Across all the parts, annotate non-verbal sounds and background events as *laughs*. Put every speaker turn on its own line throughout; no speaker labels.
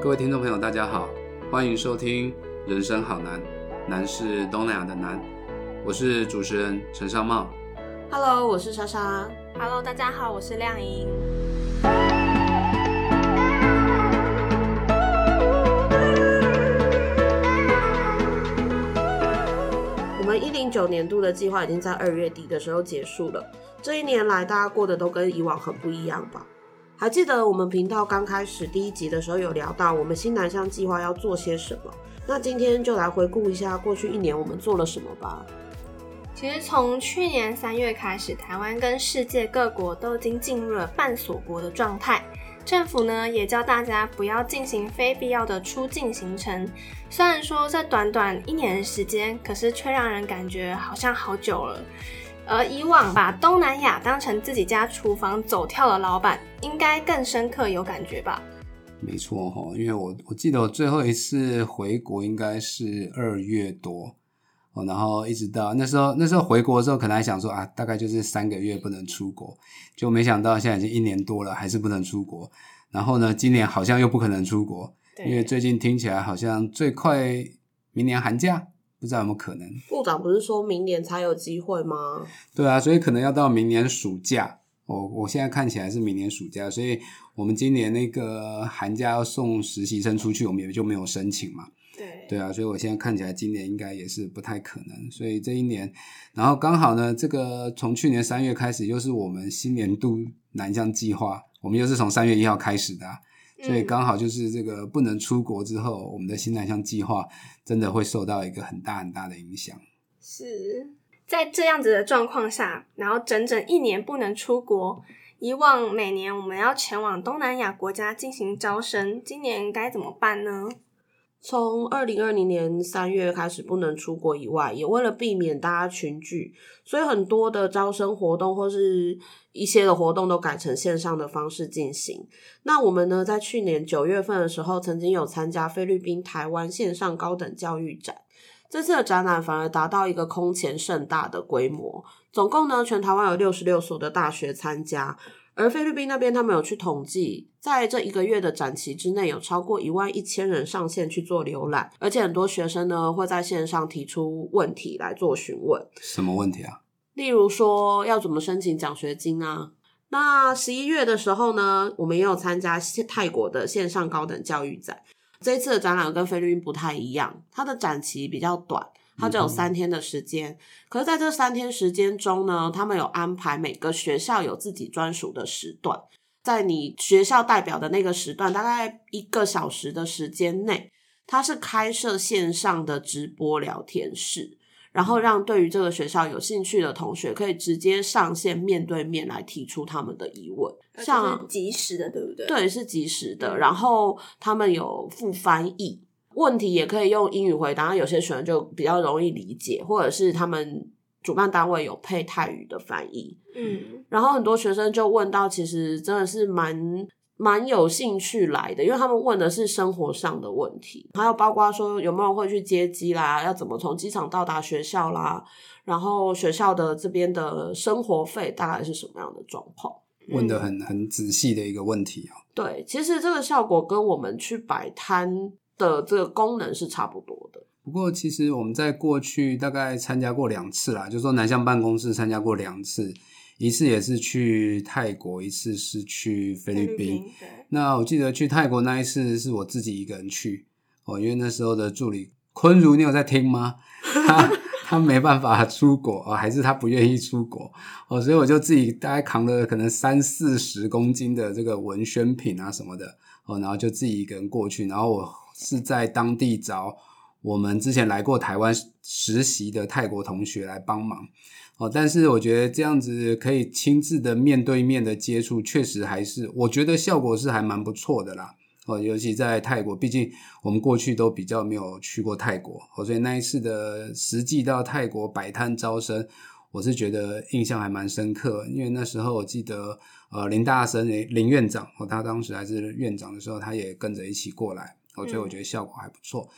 各位听众朋友，大家好，欢迎收听《人生好难》，难是东南亚的难。我是主持人陈尚茂。
Hello，我是莎莎。
Hello，大家好，我是亮莹。
我们一零九年度的计划已经在二月底的时候结束了。这一年来，大家过得都跟以往很不一样吧？还记得我们频道刚开始第一集的时候有聊到我们新南向计划要做些什么？那今天就来回顾一下过去一年我们做了什么吧。
其实从去年三月开始，台湾跟世界各国都已经进入了半锁国的状态。政府呢也叫大家不要进行非必要的出境行程。虽然说这短短一年的时间，可是却让人感觉好像好久了。而以往把东南亚当成自己家厨房走跳的老板，应该更深刻有感觉吧？
没错哈，因为我我记得我最后一次回国应该是二月多哦，然后一直到那时候那时候回国的时候，可能还想说啊，大概就是三个月不能出国，就没想到现在已经一年多了，还是不能出国。然后呢，今年好像又不可能出国，因为最近听起来好像最快明年寒假。不知道有没有可能？
部长不是说明年才有机会吗？
对啊，所以可能要到明年暑假。我我现在看起来是明年暑假，所以我们今年那个寒假要送实习生出去，我们也就没有申请嘛。
对
对啊，所以我现在看起来今年应该也是不太可能。所以这一年，然后刚好呢，这个从去年三月开始，又是我们新年度南向计划，我们又是从三月一号开始的、啊。所以刚好就是这个不能出国之后，我们的新南向计划真的会受到一个很大很大的影响。
是在这样子的状况下，然后整整一年不能出国。以往每年我们要前往东南亚国家进行招生，今年该怎么办呢？
从二零二零年三月开始不能出国以外，也为了避免大家群聚，所以很多的招生活动或是一些的活动都改成线上的方式进行。那我们呢，在去年九月份的时候，曾经有参加菲律宾、台湾线上高等教育展。这次的展览反而达到一个空前盛大的规模，总共呢，全台湾有六十六所的大学参加。而菲律宾那边，他们有去统计，在这一个月的展期之内，有超过一万一千人上线去做浏览，而且很多学生呢会在线上提出问题来做询问。
什么问题啊？
例如说要怎么申请奖学金啊？那十一月的时候呢，我们也有参加泰国的线上高等教育展。这一次的展览跟菲律宾不太一样，它的展期比较短。它只有三天的时间，可是在这三天时间中呢，他们有安排每个学校有自己专属的时段，在你学校代表的那个时段，大概一个小时的时间内，它是开设线上的直播聊天室，然后让对于这个学校有兴趣的同学可以直接上线面对面来提出他们的疑问，
像及时的，对不对？
对，是及时的，然后他们有附翻译。问题也可以用英语回答，有些学生就比较容易理解，或者是他们主办单位有配泰语的翻译。
嗯，
然后很多学生就问到，其实真的是蛮蛮有兴趣来的，因为他们问的是生活上的问题，还有包括说有没有人会去接机啦，要怎么从机场到达学校啦，然后学校的这边的生活费大概是什么样的状况。
问的很很仔细的一个问题啊。
对，其实这个效果跟我们去摆摊。的这个功能是差不多的。
不过，其实我们在过去大概参加过两次啦，就是说南向办公室参加过两次，一次也是去泰国，一次是去菲律宾。那我记得去泰国那一次是我自己一个人去哦，因为那时候的助理坤如，你有在听吗？他 *laughs* 他没办法出国哦，还是他不愿意出国哦，所以我就自己大概扛了可能三四十公斤的这个文宣品啊什么的哦，然后就自己一个人过去，然后我。是在当地找我们之前来过台湾实习的泰国同学来帮忙哦，但是我觉得这样子可以亲自的面对面的接触，确实还是我觉得效果是还蛮不错的啦哦，尤其在泰国，毕竟我们过去都比较没有去过泰国哦，所以那一次的实际到泰国摆摊招生，我是觉得印象还蛮深刻，因为那时候我记得呃林大生林院长哦，他当时还是院长的时候，他也跟着一起过来。所以我觉得效果还不错。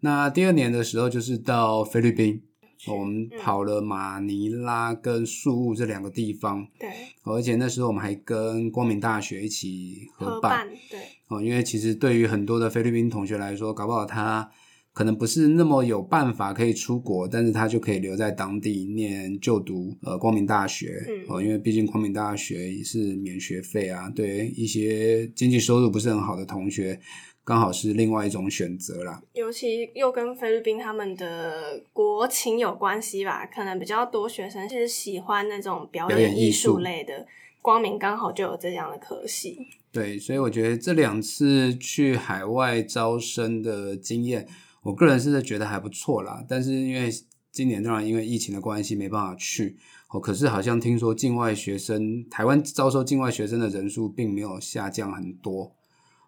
那第二年的时候，就是到菲律宾，我们跑了马尼拉跟宿务这两个地方。
对，
而且那时候我们还跟光明大学一起合办。
对，
哦，因为其实对于很多的菲律宾同学来说，搞不好他可能不是那么有办法可以出国，但是他就可以留在当地念就读呃光明大学哦，因为毕竟光明大学也是免学费啊，对一些经济收入不是很好的同学。刚好是另外一种选择啦，
尤其又跟菲律宾他们的国情有关系吧，可能比较多学生是喜欢那种表演艺术类的，光明刚好就有这样的可惜。
对，所以我觉得这两次去海外招生的经验，我个人是觉得还不错啦。但是因为今年当然因为疫情的关系没办法去，哦，可是好像听说境外学生，台湾招收境外学生的人数并没有下降很多。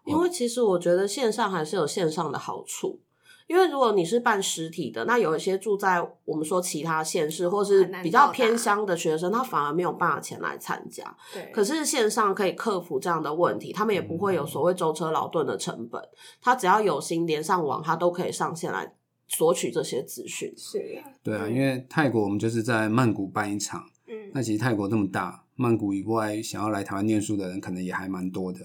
因为其实我觉得线上还是有线上的好处，因为如果你是办实体的，那有一些住在我们说其他县市或是比较偏乡的学生，他反而没有办法前来参加。
对，
可是线上可以克服这样的问题，他们也不会有所谓舟车劳顿的成本，他只要有心连上网，他都可以上线来索取这些资讯。
是啊，
对啊，因为泰国我们就是在曼谷办一场，嗯，那其实泰国这么大，曼谷以外想要来台湾念书的人可能也还蛮多的。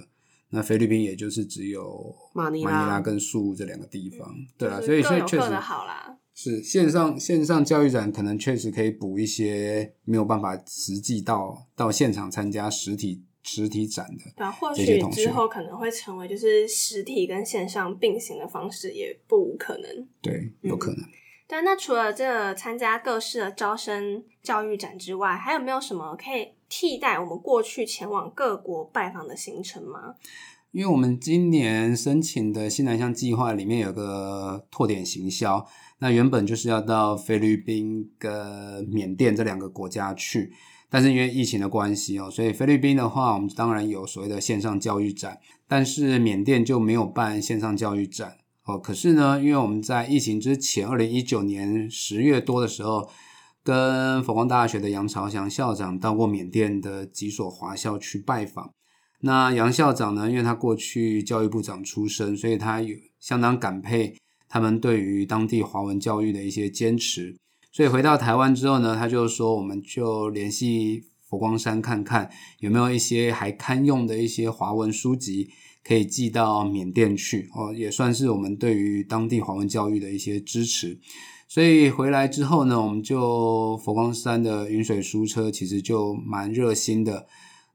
那菲律宾也就是只有
马尼
拉跟宿务这两个地方，对啊，所以
所
以确实
好啦。
是线上线上教育展可能确实可以补一些没有办法实际到到现场参加实体实体展的，
对，或许之后可能会成为就是实体跟线上并行的方式，也不无可能。
对，有可能。
对，那除了这参加各式的招生教育展之外，还有没有什么可以替代我们过去前往各国拜访的行程吗？
因为我们今年申请的新南向计划里面有个拓点行销，那原本就是要到菲律宾跟缅甸这两个国家去，但是因为疫情的关系哦，所以菲律宾的话，我们当然有所谓的线上教育展，但是缅甸就没有办线上教育展。哦，可是呢，因为我们在疫情之前，二零一九年十月多的时候，跟佛光大学的杨朝祥校长到过缅甸的几所华校去拜访。那杨校长呢，因为他过去教育部长出身，所以他有相当感佩他们对于当地华文教育的一些坚持。所以回到台湾之后呢，他就说，我们就联系佛光山看看有没有一些还堪用的一些华文书籍。可以寄到缅甸去哦，也算是我们对于当地华文教育的一些支持。所以回来之后呢，我们就佛光山的云水书车其实就蛮热心的，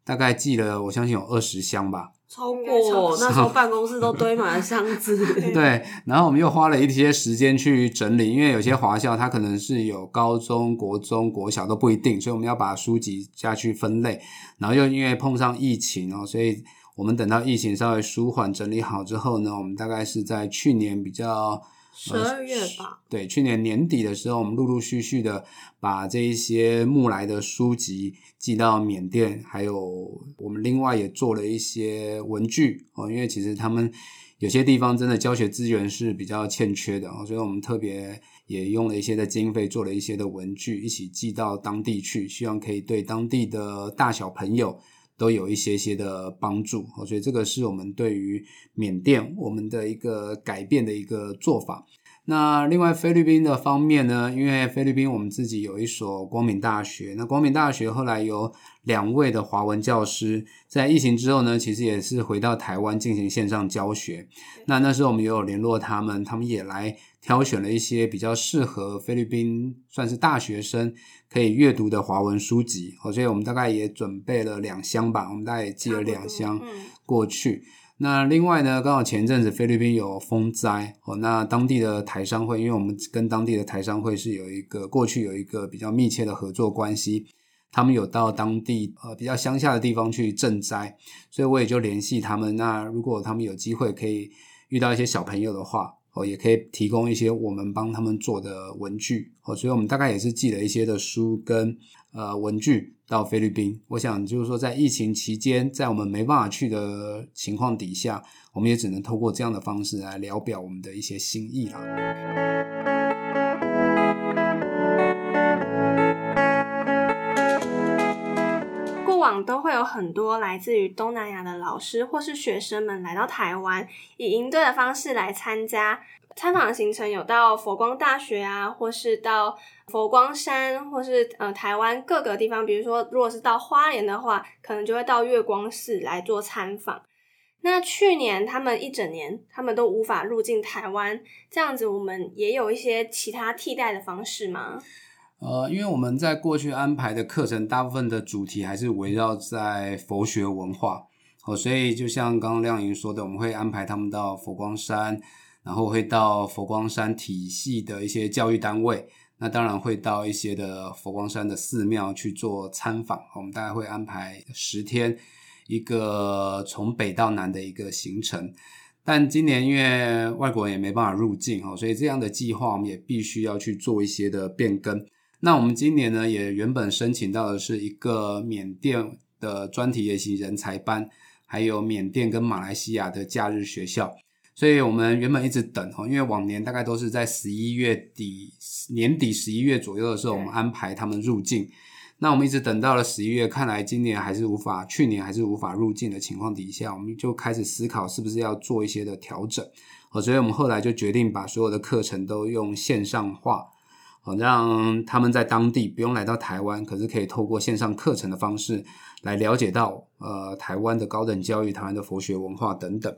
大概寄了我相信有二十箱吧，
超过那时候办公室都堆满了箱子。*laughs*
对，然后我们又花了一些时间去整理，因为有些华校它可能是有高中国中国小都不一定，所以我们要把书籍下去分类，然后又因为碰上疫情哦，所以。我们等到疫情稍微舒缓、整理好之后呢，我们大概是在去年比较
十二月吧，
对，去年年底的时候，我们陆陆续续的把这一些木来的书籍寄到缅甸，还有我们另外也做了一些文具哦，因为其实他们有些地方真的教学资源是比较欠缺的哦，所以我们特别也用了一些的经费做了一些的文具，一起寄到当地去，希望可以对当地的大小朋友。都有一些些的帮助，所以这个是我们对于缅甸我们的一个改变的一个做法。那另外菲律宾的方面呢，因为菲律宾我们自己有一所光明大学，那光明大学后来有两位的华文教师，在疫情之后呢，其实也是回到台湾进行线上教学。那那时候我们也有联络他们，他们也来挑选了一些比较适合菲律宾算是大学生可以阅读的华文书籍，所以我们大概也准备了两箱吧，我们大概也寄了两箱过去。那另外呢，刚好前阵子菲律宾有风灾哦，那当地的台商会，因为我们跟当地的台商会是有一个过去有一个比较密切的合作关系，他们有到当地呃比较乡下的地方去赈灾，所以我也就联系他们。那如果他们有机会可以遇到一些小朋友的话，哦，也可以提供一些我们帮他们做的文具哦，所以我们大概也是寄了一些的书跟呃文具。到菲律宾，我想就是说，在疫情期间，在我们没办法去的情况底下，我们也只能透过这样的方式来聊表我们的一些心意
了。都会有很多来自于东南亚的老师或是学生们来到台湾，以营队的方式来参加。参访行程有到佛光大学啊，或是到佛光山，或是呃台湾各个地方。比如说，如果是到花莲的话，可能就会到月光寺来做参访。那去年他们一整年，他们都无法入境台湾，这样子我们也有一些其他替代的方式吗？
呃，因为我们在过去安排的课程，大部分的主题还是围绕在佛学文化，哦，所以就像刚刚亮莹说的，我们会安排他们到佛光山，然后会到佛光山体系的一些教育单位，那当然会到一些的佛光山的寺庙去做参访，我们大概会安排十天。一个从北到南的一个行程，但今年因为外国人也没办法入境哦，所以这样的计划我们也必须要去做一些的变更。那我们今年呢，也原本申请到的是一个缅甸的专题研习人才班，还有缅甸跟马来西亚的假日学校，所以我们原本一直等哦，因为往年大概都是在十一月底年底十一月左右的时候，我们安排他们入境。那我们一直等到了十一月，看来今年还是无法，去年还是无法入境的情况底下，我们就开始思考是不是要做一些的调整。哦，所以我们后来就决定把所有的课程都用线上化，哦，让他们在当地不用来到台湾，可是可以透过线上课程的方式来了解到呃台湾的高等教育、台湾的佛学文化等等。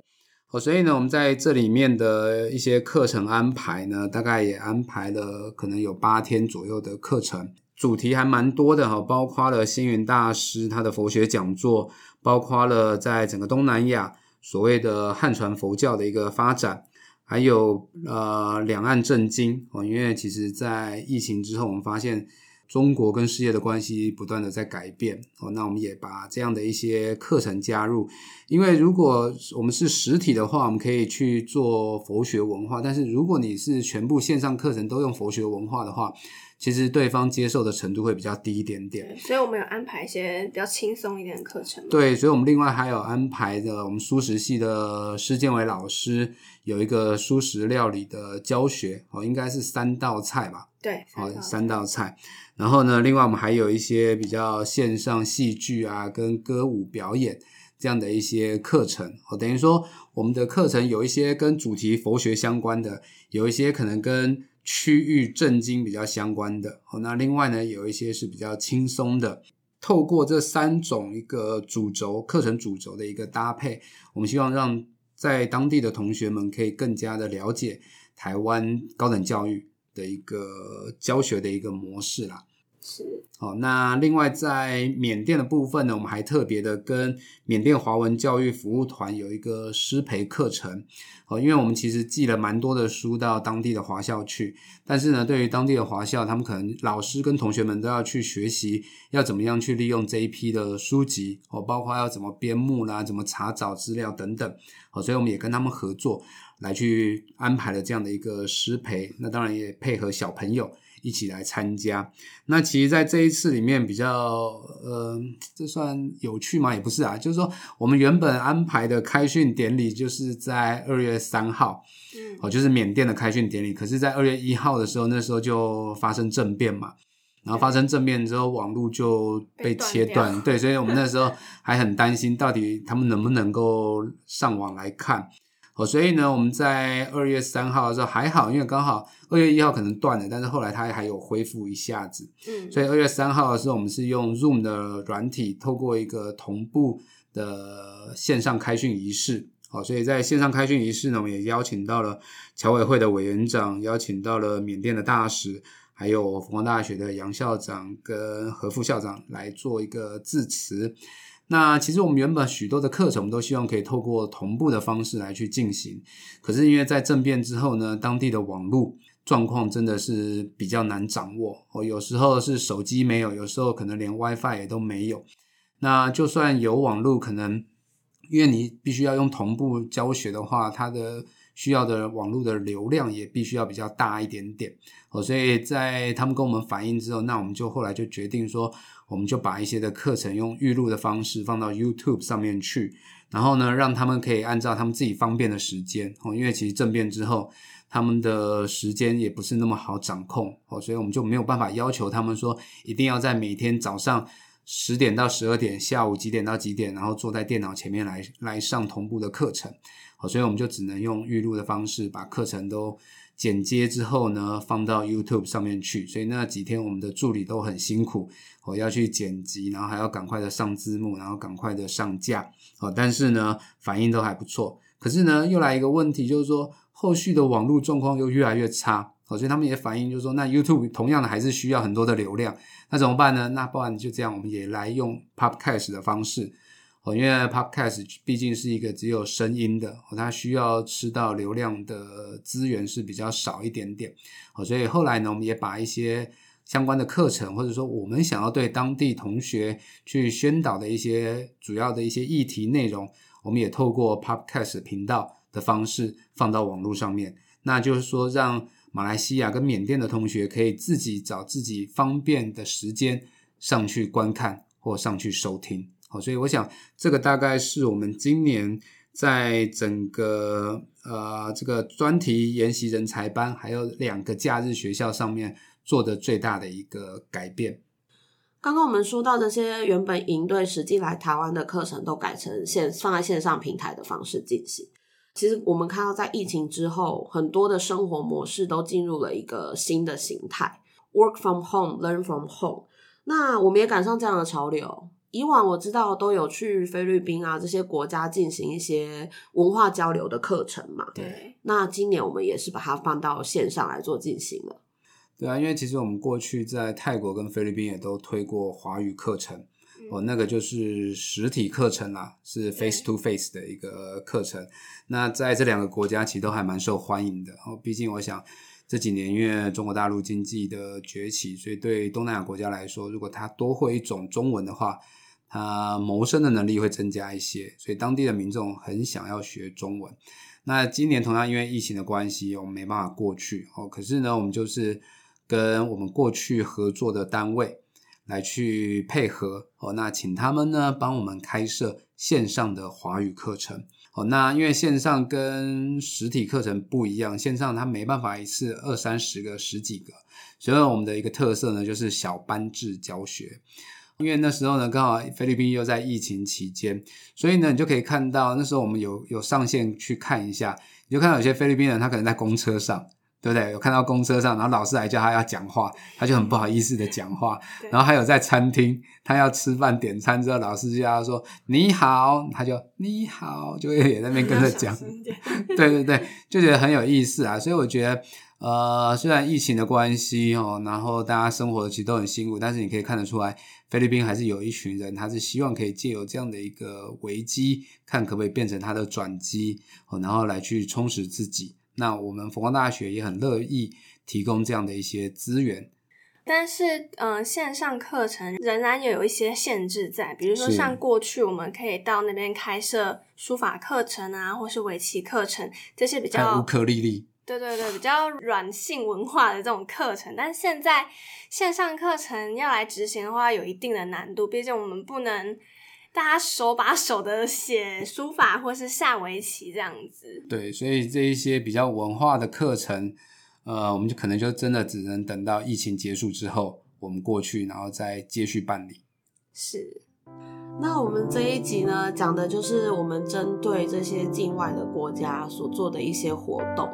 哦，所以呢，我们在这里面的一些课程安排呢，大概也安排了可能有八天左右的课程。主题还蛮多的哈，包括了星云大师他的佛学讲座，包括了在整个东南亚所谓的汉传佛教的一个发展，还有呃两岸政经。哦，因为其实在疫情之后，我们发现中国跟世界的关系不断的在改变。哦，那我们也把这样的一些课程加入，因为如果我们是实体的话，我们可以去做佛学文化，但是如果你是全部线上课程都用佛学文化的话，其实对方接受的程度会比较低一点点，
所以我们有安排一些比较轻松一点的课程。
对，所以我们另外还有安排的，我们素食系的施建伟老师有一个素食料理的教学哦，应该是三道菜吧？
对，
哦，三道菜。然后呢，另外我们还有一些比较线上戏剧啊，跟歌舞表演这样的一些课程哦，等于说我们的课程有一些跟主题佛学相关的，有一些可能跟。区域震惊比较相关的哦，那另外呢，有一些是比较轻松的。透过这三种一个主轴课程主轴的一个搭配，我们希望让在当地的同学们可以更加的了解台湾高等教育的一个教学的一个模式啦。
是，
好，那另外在缅甸的部分呢，我们还特别的跟缅甸华文教育服务团有一个师培课程，哦，因为我们其实寄了蛮多的书到当地的华校去，但是呢，对于当地的华校，他们可能老师跟同学们都要去学习，要怎么样去利用这一批的书籍，哦，包括要怎么编目啦，怎么查找资料等等，哦，所以我们也跟他们合作来去安排了这样的一个师培，那当然也配合小朋友。一起来参加，那其实，在这一次里面比较，呃，这算有趣吗？也不是啊，就是说，我们原本安排的开训典礼就是在二月三号，嗯，哦，就是缅甸的开训典礼。可是，在二月一号的时候，那时候就发生政变嘛，然后发生政变之后，网络就被切断，对，所以我们那时候还很担心，到底他们能不能够上网来看。哦，所以呢，我们在二月三号的时候还好，因为刚好二月一号可能断了，但是后来它还有恢复一下子。嗯，所以二月三号的时候，我们是用 Zoom 的软体，透过一个同步的线上开训仪式。好，所以在线上开训仪式呢，我们也邀请到了侨委会的委员长，邀请到了缅甸的大使，还有佛光大学的杨校长跟何副校长来做一个致辞。那其实我们原本许多的课程，我们都希望可以透过同步的方式来去进行。可是因为在政变之后呢，当地的网络状况真的是比较难掌握。哦，有时候是手机没有，有时候可能连 WiFi 也都没有。那就算有网络，可能因为你必须要用同步教学的话，它的需要的网络的流量也必须要比较大一点点。哦，所以在他们跟我们反映之后，那我们就后来就决定说。我们就把一些的课程用预录的方式放到 YouTube 上面去，然后呢，让他们可以按照他们自己方便的时间哦，因为其实政变之后，他们的时间也不是那么好掌控哦，所以我们就没有办法要求他们说一定要在每天早上十点到十二点，下午几点到几点，然后坐在电脑前面来来上同步的课程，好，所以我们就只能用预录的方式把课程都剪接之后呢，放到 YouTube 上面去。所以那几天我们的助理都很辛苦，我要去剪辑，然后还要赶快的上字幕，然后赶快的上架。哦，但是呢，反应都还不错。可是呢，又来一个问题，就是说后续的网络状况又越来越差。哦，所以他们也反映，就是说，那 YouTube 同样的还是需要很多的流量，那怎么办呢？那不然就这样，我们也来用 Podcast 的方式。哦，因为 Podcast 毕竟是一个只有声音的，它需要吃到流量的资源是比较少一点点。哦，所以后来呢，我们也把一些相关的课程，或者说我们想要对当地同学去宣导的一些主要的一些议题内容，我们也透过 Podcast 频道的方式放到网络上面。那就是说让。马来西亚跟缅甸的同学可以自己找自己方便的时间上去观看或上去收听，所以我想这个大概是我们今年在整个呃这个专题研习人才班还有两个假日学校上面做的最大的一个改变。
刚刚我们说到这些原本营队实际来台湾的课程都改成线放在线上平台的方式进行。其实我们看到，在疫情之后，很多的生活模式都进入了一个新的形态，work from home, learn from home。那我们也赶上这样的潮流。以往我知道都有去菲律宾啊这些国家进行一些文化交流的课程嘛。
对。
那今年我们也是把它放到线上来做进行了。
对啊，因为其实我们过去在泰国跟菲律宾也都推过华语课程。哦，那个就是实体课程啦，是 face to face 的一个课程。那在这两个国家其实都还蛮受欢迎的。哦，毕竟我想这几年因为中国大陆经济的崛起，所以对东南亚国家来说，如果他多会一种中文的话，他谋生的能力会增加一些。所以当地的民众很想要学中文。那今年同样因为疫情的关系，我们没办法过去。哦，可是呢，我们就是跟我们过去合作的单位。来去配合哦，那请他们呢帮我们开设线上的华语课程哦。那因为线上跟实体课程不一样，线上它没办法一次二三十个、十几个，所以我们的一个特色呢就是小班制教学。因为那时候呢刚好菲律宾又在疫情期间，所以呢你就可以看到那时候我们有有上线去看一下，你就看到有些菲律宾人他可能在公车上。对不对？有看到公车上，然后老师来叫他要讲话，他就很不好意思的讲话。然后还有在餐厅，他要吃饭点餐之后，老师就要说你好，他就你好，就会也在那边跟着讲。对对对，就觉得很有意思啊。所以我觉得，呃，虽然疫情的关系哦，然后大家生活其实都很辛苦，但是你可以看得出来，菲律宾还是有一群人，他是希望可以借由这样的一个危机，看可不可以变成他的转机，然后来去充实自己。那我们佛光大学也很乐意提供这样的一些资源，
但是，嗯，线上课程仍然有一些限制在，比如说像过去我们可以到那边开设书法课程啊，或是围棋课程这些比较
乌克丽丽，
对对对，比较软性文化的这种课程，但现在线上课程要来执行的话，有一定的难度，毕竟我们不能。大家手把手的写书法或是下围棋这样子，
对，所以这一些比较文化的课程，呃，我们就可能就真的只能等到疫情结束之后，我们过去然后再接续办理。
是，
那我们这一集呢，讲的就是我们针对这些境外的国家所做的一些活动，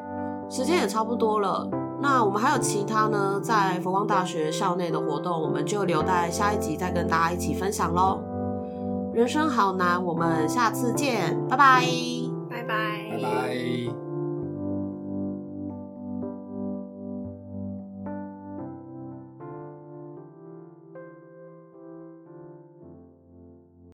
时间也差不多了。那我们还有其他呢，在佛光大学校内的活动，我们就留待下一集再跟大家一起分享喽。人生好难，我们下次见，拜拜，
拜拜，
拜拜。